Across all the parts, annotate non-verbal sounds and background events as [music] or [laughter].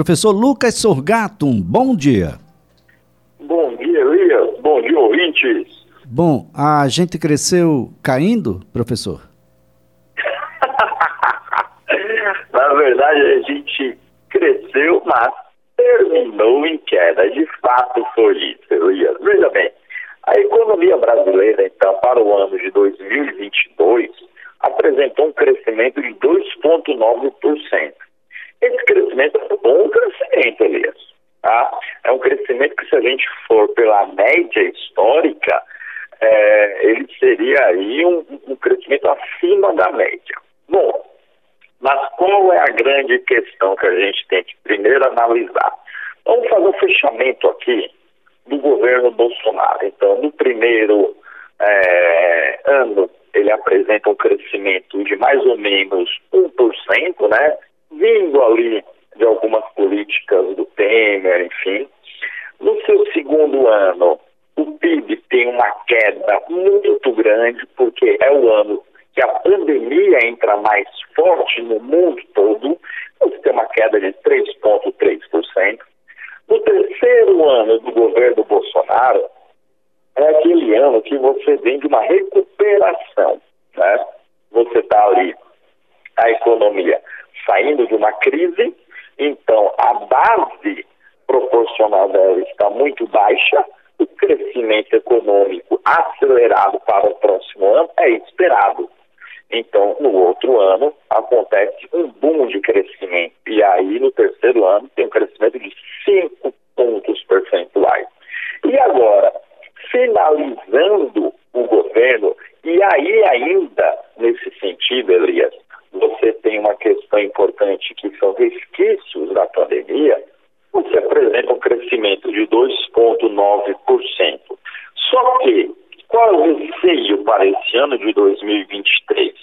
Professor Lucas Sorgato, um bom dia. Bom dia, Elias. Bom dia, ouvintes. Bom, a gente cresceu caindo, professor? [laughs] Na verdade, a gente cresceu, mas terminou em queda. De fato, foi isso, Elias. Veja bem, a economia brasileira, então, para o ano de 2022, apresentou um crescimento de 2,9%. Esse crescimento é um bom crescimento, Elias. Tá? É um crescimento que, se a gente for pela média histórica, é, ele seria aí um, um crescimento acima da média. Bom, mas qual é a grande questão que a gente tem que primeiro analisar? Vamos fazer um fechamento aqui do governo Bolsonaro. Então, no primeiro é, ano, ele apresenta um crescimento de mais ou menos 1%, né? Vindo ali de algumas políticas do Temer, enfim. No seu segundo ano, o PIB tem uma queda muito grande, porque é o ano que a pandemia entra mais forte no mundo todo, você tem uma queda de 3,3%. No terceiro ano do governo Bolsonaro, é aquele ano que você vem de uma recuperação, né? Você está ali, a economia saindo de uma crise, então a base proporcional dela está muito baixa, o crescimento econômico acelerado para o próximo ano é esperado. Então, no outro ano, acontece um boom de crescimento. E aí, no terceiro ano, tem um crescimento de 5 pontos percentuais. E agora, finalizando o governo, e aí ainda, nesse sentido, Elias, você tem uma questão importante que são resquícios da pandemia, você apresenta um crescimento de 2,9%. Só que qual é o receio para esse ano de 2023?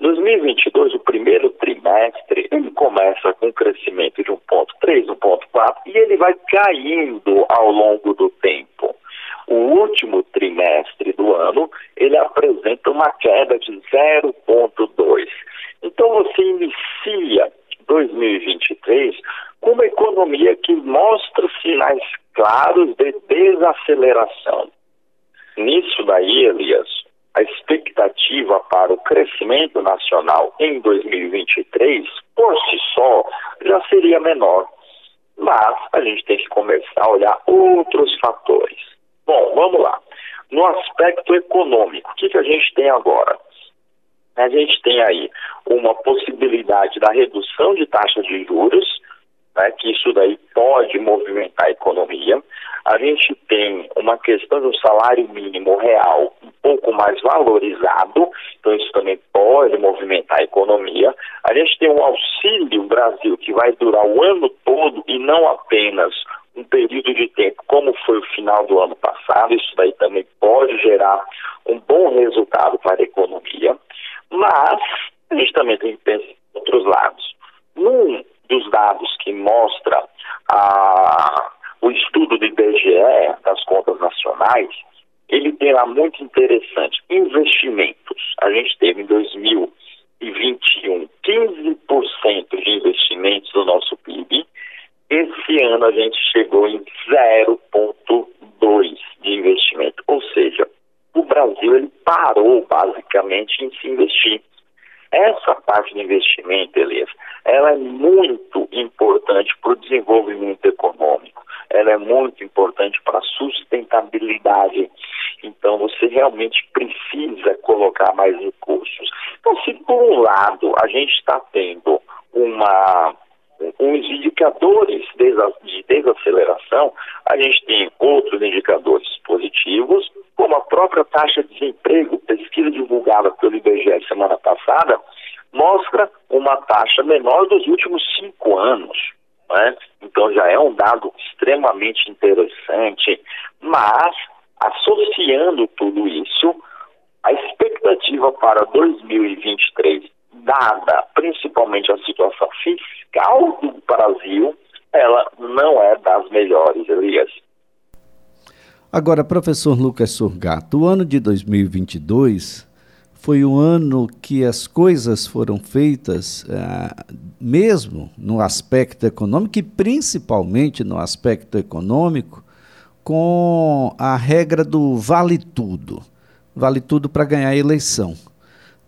2022, o primeiro trimestre, ele começa com um crescimento de 1,3, 1,4 e ele vai caindo ao longo do tempo. O último trimestre do ano, ele apresenta uma queda de 0,2. Então você inicia 2023 com uma economia que mostra sinais claros de desaceleração. Nisso daí, Elias, a expectativa para o crescimento nacional em 2023, por si só, já seria menor. Mas a gente tem que começar a olhar outros fatores. Bom, vamos lá. No aspecto econômico, o que, que a gente tem agora? A gente tem aí uma possibilidade da redução de taxa de juros, né, que isso daí pode movimentar a economia. A gente tem uma questão do salário mínimo real um pouco mais valorizado, então isso também pode movimentar a economia. A gente tem um auxílio Brasil que vai durar o ano todo e não apenas um período de tempo, como foi o final do ano passado. Isso daí também pode gerar um bom resultado para a economia. Mas a gente também tem que pensar em outros lados. Num dos dados que mostra a, o estudo do IBGE das contas nacionais, ele tem lá muito interessante. Investimentos. A gente teve em 2021 15% de investimentos no nosso PIB. Esse ano a gente chegou em 0,2% de investimento. Ou seja, o Brasil ele parou basicamente em se investir. Essa parte de investimento, Elias, ela é muito importante para o desenvolvimento econômico, ela é muito importante para a sustentabilidade. Então, você realmente precisa colocar mais recursos. Então, se por um lado a gente está tendo uma uns indicadores de desaceleração, a gente tem outros indicadores positivos, como a própria taxa de desemprego, pesquisa divulgada pelo IBGE semana passada, mostra uma taxa menor dos últimos cinco anos. Né? Então já é um dado extremamente interessante, mas associando tudo isso, a expectativa para 2023 dada principalmente a situação fiscal do Brasil, ela não é das melhores, Elias. Agora, professor Lucas Surgato, o ano de 2022 foi o ano que as coisas foram feitas, ah, mesmo no aspecto econômico e principalmente no aspecto econômico, com a regra do vale tudo. Vale tudo para ganhar a eleição.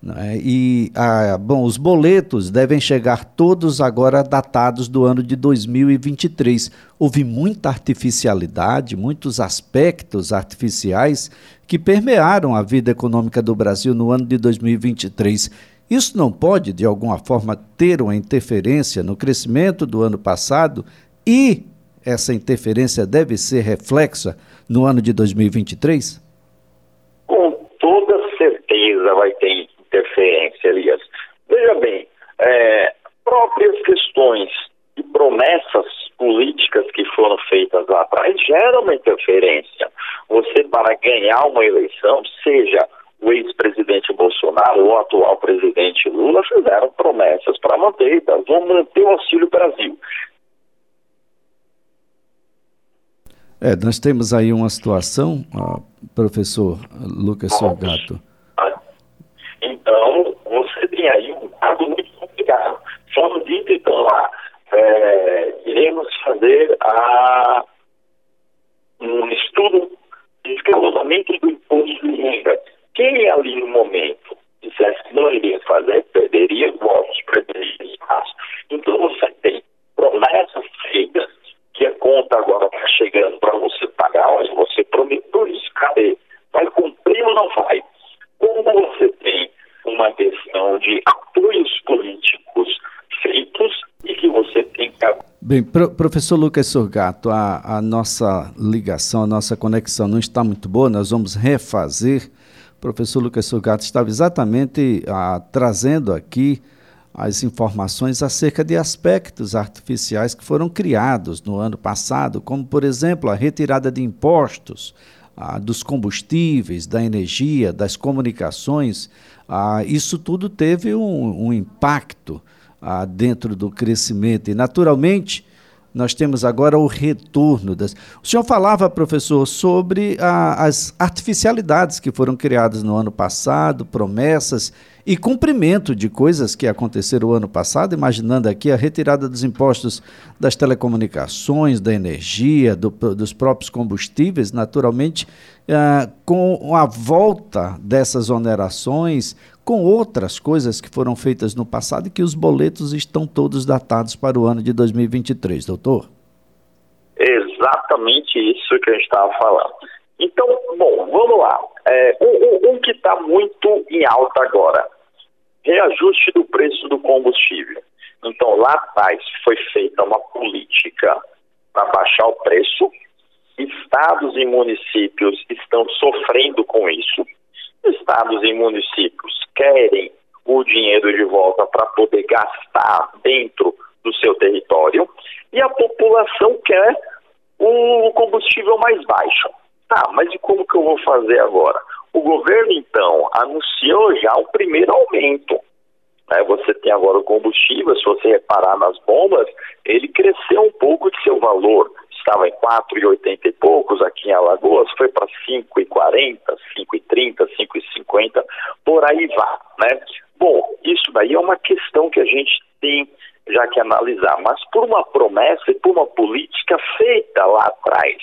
Né? E ah, bom, os boletos devem chegar todos agora datados do ano de 2023. Houve muita artificialidade, muitos aspectos artificiais que permearam a vida econômica do Brasil no ano de 2023. Isso não pode, de alguma forma, ter uma interferência no crescimento do ano passado e essa interferência deve ser reflexa no ano de 2023? Com toda certeza vai ter interferência, Elias. Veja bem, é, próprias questões e promessas políticas que foram feitas lá atrás geram uma interferência. Você, para ganhar uma eleição, seja o ex-presidente Bolsonaro ou o atual presidente Lula, fizeram promessas para manter, então, vão manter o Auxílio Brasil. É, nós temos aí uma situação, ó, professor Lucas Sorgato, então, você tem aí um dado muito complicado. Só dito, então, lá, é, iremos fazer a, um estudo de escalonamento do imposto de renda. Quem ali no momento dissesse que não iria fazer, perderia votos, perderia espaço. Então, você tem promessas feitas, que a conta agora está chegando para você pagar, olha, você prometeu isso, cadê? Vai cumprir ou não vai? Como você tem uma questão de apoios políticos feitos e que você tem que. Bem, pro, professor Lucas Sorgato, a, a nossa ligação, a nossa conexão não está muito boa, nós vamos refazer. O professor Lucas Sorgato estava exatamente ah, trazendo aqui as informações acerca de aspectos artificiais que foram criados no ano passado, como, por exemplo, a retirada de impostos dos combustíveis, da energia, das comunicações, isso tudo teve um, um impacto ah, dentro do crescimento. E, naturalmente, nós temos agora o retorno das. O senhor falava, professor, sobre a, as artificialidades que foram criadas no ano passado, promessas e cumprimento de coisas que aconteceram o ano passado, imaginando aqui a retirada dos impostos das telecomunicações, da energia, do, dos próprios combustíveis, naturalmente, ah, com a volta dessas onerações, com outras coisas que foram feitas no passado e que os boletos estão todos datados para o ano de 2023, doutor? Exatamente isso que gente estava falando. Então, bom, vamos lá. É, um, um, um que está muito em alta agora, reajuste do preço do combustível. Então, lá atrás foi feita uma política para baixar o preço. Estados e municípios estão sofrendo com isso. Estados e municípios querem o dinheiro de volta para poder gastar dentro do seu território e a população quer o combustível mais baixo. Tá, mas e como que eu vou fazer agora? O governo, então, anunciou já o primeiro aumento. Né? Você tem agora o combustível, se você reparar nas bombas, ele cresceu um pouco de seu valor. Estava em 4,80 e poucos aqui em Alagoas, foi para 5,40, 5,30, 5,50, por aí vá. Né? Bom, isso daí é uma questão que a gente tem já que analisar, mas por uma promessa e por uma política feita lá atrás.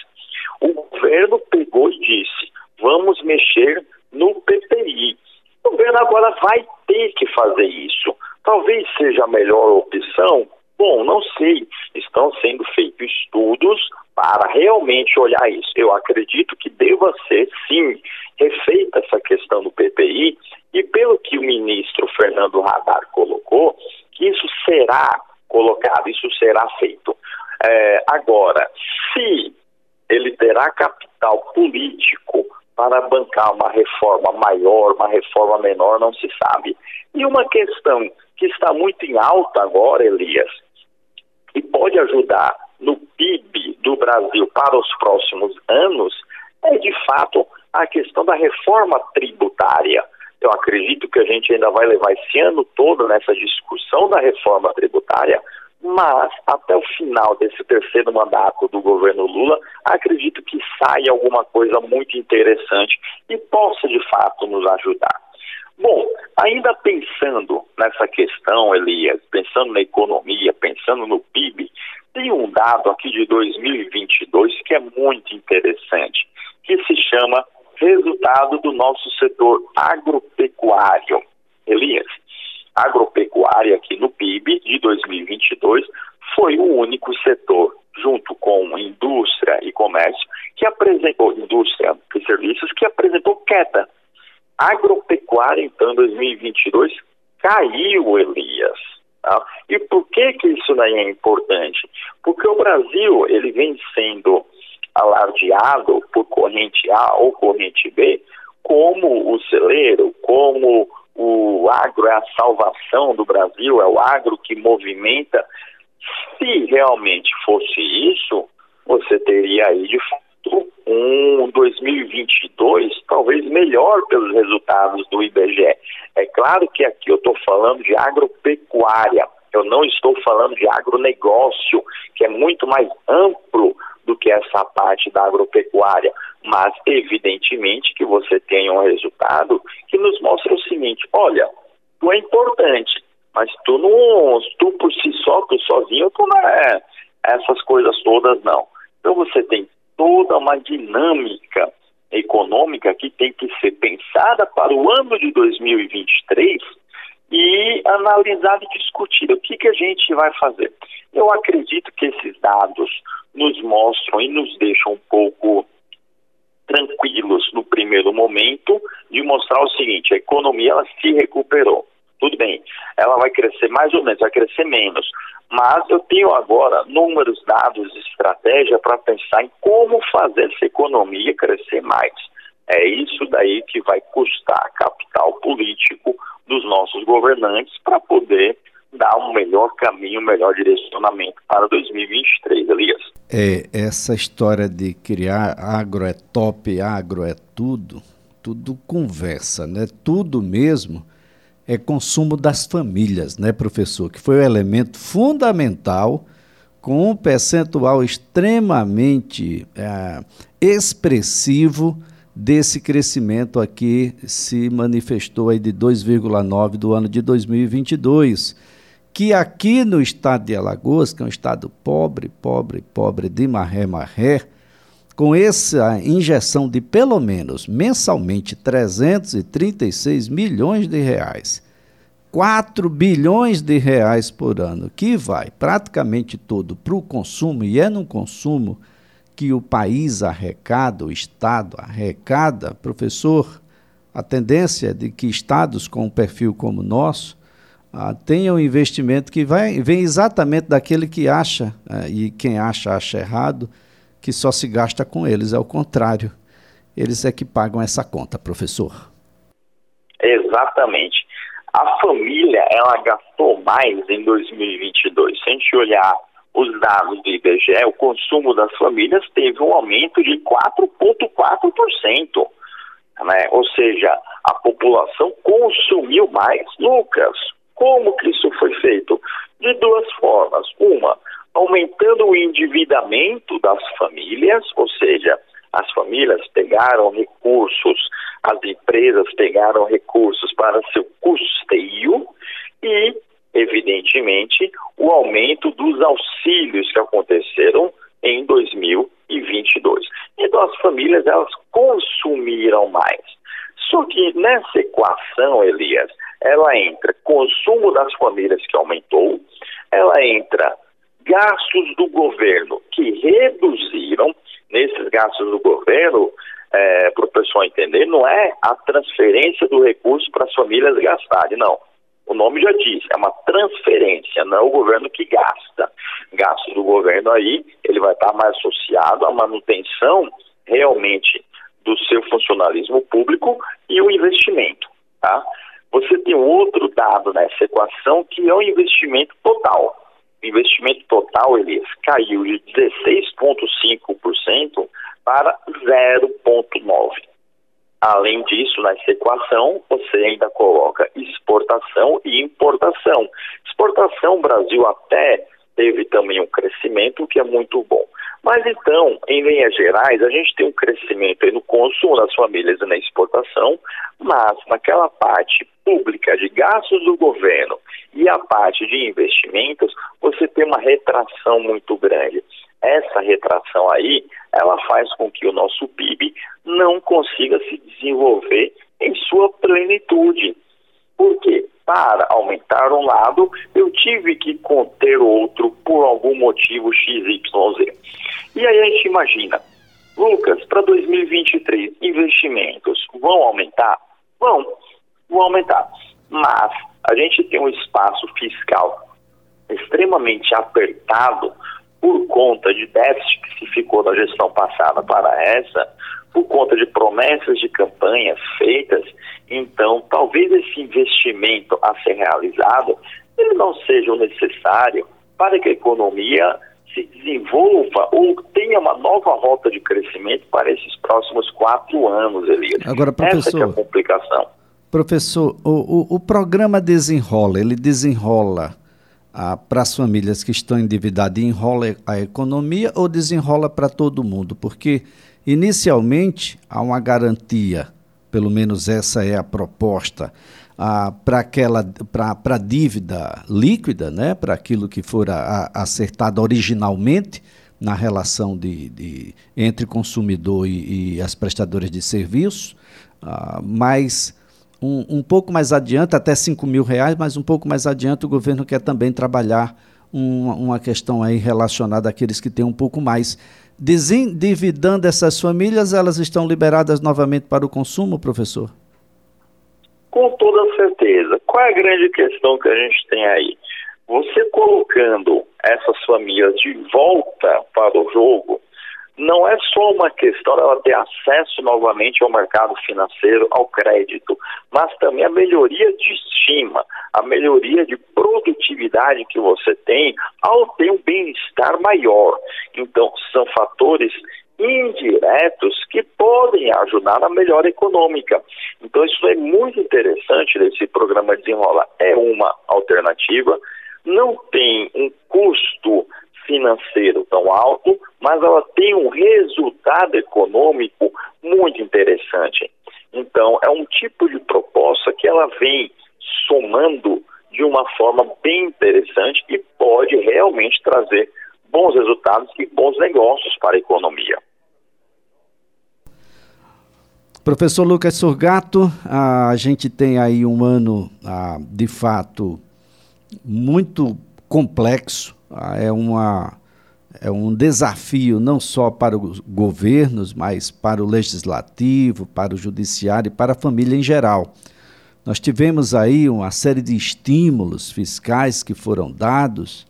O governo pegou e disse: vamos mexer no PPI. O governo agora vai ter que fazer isso. Talvez seja a melhor opção. Bom, não sei. Estão sendo feitos estudos para realmente olhar isso. Eu acredito que deva ser, sim, refeita essa questão do PPI e pelo que o ministro Fernando Radar colocou, que isso será colocado, isso será feito. É, agora, se ele terá capital político para bancar uma reforma maior, uma reforma menor, não se sabe. E uma questão que está muito em alta agora, Elias, e pode ajudar no PIB do Brasil para os próximos anos, é de fato a questão da reforma tributária. Eu acredito que a gente ainda vai levar esse ano todo nessa discussão da reforma tributária, mas até o final desse terceiro mandato do governo Lula, acredito que saia alguma coisa muito interessante e possa de fato nos ajudar. Bom, ainda pensando nessa questão, Elias, pensando na economia, pensando no PIB, tem um dado aqui de 2022 que é muito interessante, que se chama resultado do nosso setor agropecuário. Elias, agropecuária aqui no PIB de 2022 foi o único setor, junto com indústria e comércio, que apresentou, indústria e serviços, que apresentou queda. Agropecuária, então, em 2022, caiu, Elias. Tá? E por que, que isso daí é importante? Porque o Brasil ele vem sendo alardeado por corrente A ou corrente B como o celeiro, como o agro é a salvação do Brasil, é o agro que movimenta. Se realmente fosse isso, você teria aí de fato um 2022 talvez melhor pelos resultados do IBGE. É claro que aqui eu estou falando de agropecuária, eu não estou falando de agronegócio, que é muito mais amplo do que essa parte da agropecuária, mas evidentemente que você tem um resultado que nos mostra o seguinte: olha, tu é importante, mas tu não, tu por si só, tu sozinho, tu não é essas coisas todas não. Então você tem toda uma dinâmica econômica que tem que ser pensada para o ano de 2023 e analisada e discutida. O que, que a gente vai fazer? Eu acredito que esses dados nos mostram e nos deixam um pouco tranquilos no primeiro momento de mostrar o seguinte: a economia ela se recuperou. Tudo bem, ela vai crescer mais ou menos, vai crescer menos. Mas eu tenho agora números, dados, estratégia para pensar em como fazer essa economia crescer mais. É isso daí que vai custar capital político dos nossos governantes para poder dar um melhor caminho, um melhor direcionamento para 2023, Elias. É, essa história de criar agro é top, agro é tudo, tudo conversa, né? Tudo mesmo é consumo das famílias, né, professor? Que foi o elemento fundamental com um percentual extremamente é, expressivo desse crescimento aqui se manifestou aí de 2,9 do ano de 2022 que aqui no estado de Alagoas, que é um estado pobre, pobre, pobre de marré, marré, com essa injeção de pelo menos mensalmente 336 milhões de reais, 4 bilhões de reais por ano, que vai praticamente todo para o consumo, e é no consumo que o país arrecada, o Estado arrecada, professor, a tendência é de que estados com um perfil como o nosso ah, tenha um investimento que vai, vem exatamente daquele que acha, ah, e quem acha, acha errado, que só se gasta com eles. É o contrário. Eles é que pagam essa conta, professor. Exatamente. A família, ela gastou mais em 2022. Se a gente olhar os dados do IBGE, o consumo das famílias teve um aumento de 4,4%. Né? Ou seja, a população consumiu mais. Lucas, como que isso foi feito? De duas formas. Uma, aumentando o endividamento das famílias, ou seja, as famílias pegaram recursos, as empresas pegaram recursos para seu o aumento dos auxílios que aconteceram em 2022. Então as famílias elas consumiram mais. Só que nessa equação, Elias, ela entra consumo das famílias que aumentou, ela entra gastos do governo que reduziram, nesses gastos do governo, é, para o pessoal entender, não é a transferência do recurso para as famílias gastarem, não. O nome já diz, é uma transferência, não é o governo que gasta. Gasto do governo aí, ele vai estar mais associado à manutenção realmente do seu funcionalismo público e o investimento, tá? Você tem outro dado nessa equação que é o investimento total. O investimento total, Elias, caiu de 16,5% para 0,9%. Além disso, nessa equação, você ainda coloca exportação e importação. Exportação, o Brasil até teve também um crescimento que é muito bom. Mas então, em linhas gerais, a gente tem um crescimento no consumo das famílias e na exportação, mas naquela parte pública de gastos do governo e a parte de investimentos, você tem uma retração muito grande. Essa retração aí, ela faz com que o nosso PIB não consiga se desenvolver em sua plenitude. Por quê? Para aumentar um lado, eu tive que conter outro por algum motivo XYZ. E aí a gente imagina, Lucas, para 2023, investimentos vão aumentar? Vão, vão aumentar. Mas a gente tem um espaço fiscal extremamente apertado por conta de déficit que se ficou da gestão passada para essa, por conta de promessas de campanhas feitas, então talvez esse investimento a ser realizado ele não seja necessário para que a economia se desenvolva ou tenha uma nova rota de crescimento para esses próximos quatro anos, Elias. Agora, professor, Essa é a complicação. Professor, o, o, o programa desenrola, ele desenrola ah, para as famílias que estão endividadas enrola a economia ou desenrola para todo mundo? Porque inicialmente há uma garantia, pelo menos essa é a proposta, ah, para aquela para a dívida líquida, né, para aquilo que for a, a, acertado originalmente na relação de, de entre consumidor e, e, as prestadoras de serviços, ah, mas um, um pouco mais adiante, até 5 mil reais, mas um pouco mais adiante o governo quer também trabalhar uma, uma questão aí relacionada àqueles que têm um pouco mais. Desendividando essas famílias, elas estão liberadas novamente para o consumo, professor? Com toda certeza. Qual é a grande questão que a gente tem aí? Você colocando essas famílias de volta para o jogo, não é só uma questão dela ter acesso novamente ao mercado financeiro, ao crédito, mas também a melhoria de estima, a melhoria de produtividade que você tem ao ter um bem-estar maior. Então, são fatores indiretos que podem ajudar na melhora econômica. Então, isso é muito interessante desse programa Desenrola. É uma alternativa, não tem um custo financeiro tão alto, mas ela tem um resultado econômico muito interessante. Então, é um tipo de proposta que ela vem somando de uma forma bem interessante e pode realmente trazer bons resultados e bons negócios para a economia. Professor Lucas Surgato, a gente tem aí um ano, ah, de fato, muito complexo, é, uma, é um desafio não só para os governos, mas para o legislativo, para o judiciário e para a família em geral. Nós tivemos aí uma série de estímulos fiscais que foram dados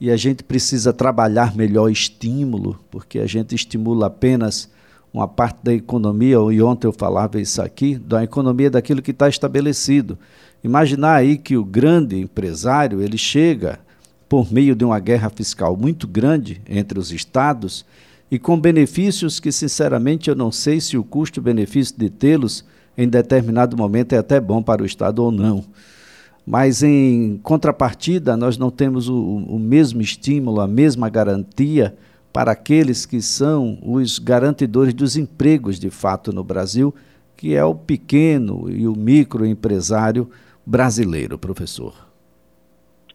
e a gente precisa trabalhar melhor estímulo, porque a gente estimula apenas uma parte da economia, e ontem eu falava isso aqui, da economia daquilo que está estabelecido. Imaginar aí que o grande empresário ele chega por meio de uma guerra fiscal muito grande entre os estados e com benefícios que, sinceramente, eu não sei se o custo-benefício de tê-los em determinado momento é até bom para o Estado ou não. Mas, em contrapartida, nós não temos o, o mesmo estímulo, a mesma garantia para aqueles que são os garantidores dos empregos de fato no Brasil, que é o pequeno e o microempresário brasileiro, professor.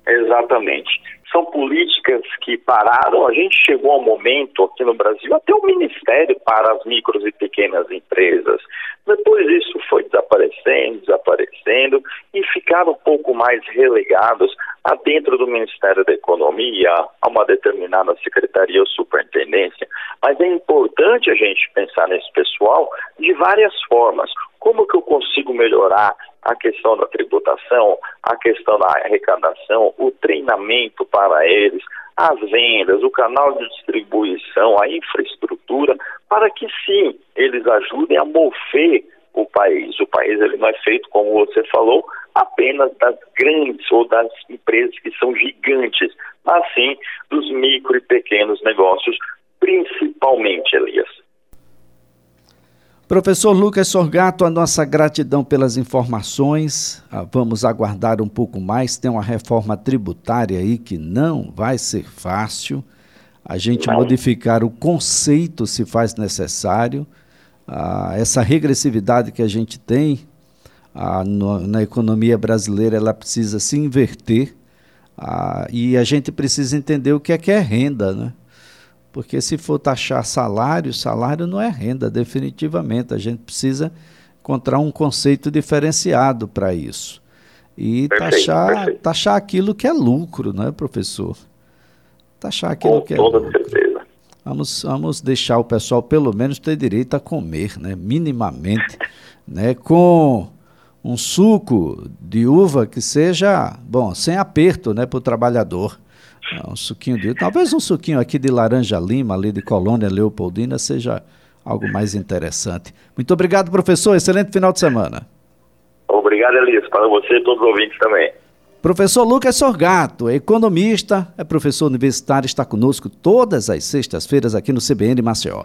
Exatamente. São políticas que pararam. A gente chegou ao momento aqui no Brasil, até o Ministério para as micros e pequenas empresas. Depois isso foi desaparecendo, desaparecendo e ficaram um pouco mais relegados a dentro do Ministério da Economia, a uma determinada secretaria ou superintendência. Mas é importante a gente pensar nesse pessoal de várias formas. Como que eu consigo melhorar a questão da tributação, a questão da arrecadação, o treinamento para eles, as vendas, o canal de distribuição, a infraestrutura, para que sim, eles ajudem a mover o país. O país ele não é feito, como você falou, apenas das grandes ou das empresas que são gigantes, mas sim dos micro e pequenos negócios, principalmente, Elias. Professor Lucas Sorgato, a nossa gratidão pelas informações. Ah, vamos aguardar um pouco mais. Tem uma reforma tributária aí que não vai ser fácil. a gente modificar o conceito se faz necessário. Ah, essa regressividade que a gente tem ah, no, na economia brasileira, ela precisa se inverter ah, e a gente precisa entender o que é que é renda, né? Porque se for taxar salário, salário não é renda, definitivamente. A gente precisa encontrar um conceito diferenciado para isso. E perfeito, taxar, perfeito. taxar aquilo que é lucro, né, professor? Taxar aquilo Com que é toda lucro. certeza. Vamos, vamos deixar o pessoal pelo menos ter direito a comer, né? Minimamente. né? Com um suco de uva que seja, bom, sem aperto, né, para o trabalhador. É, um suquinho de. Talvez um suquinho aqui de laranja lima, ali de Colônia Leopoldina, seja algo mais interessante. Muito obrigado, professor. Excelente final de semana. Obrigado, Elias. Para você e todos os ouvintes também. Professor Lucas Sorgato, economista, é professor universitário, está conosco todas as sextas-feiras aqui no CBN Maceió.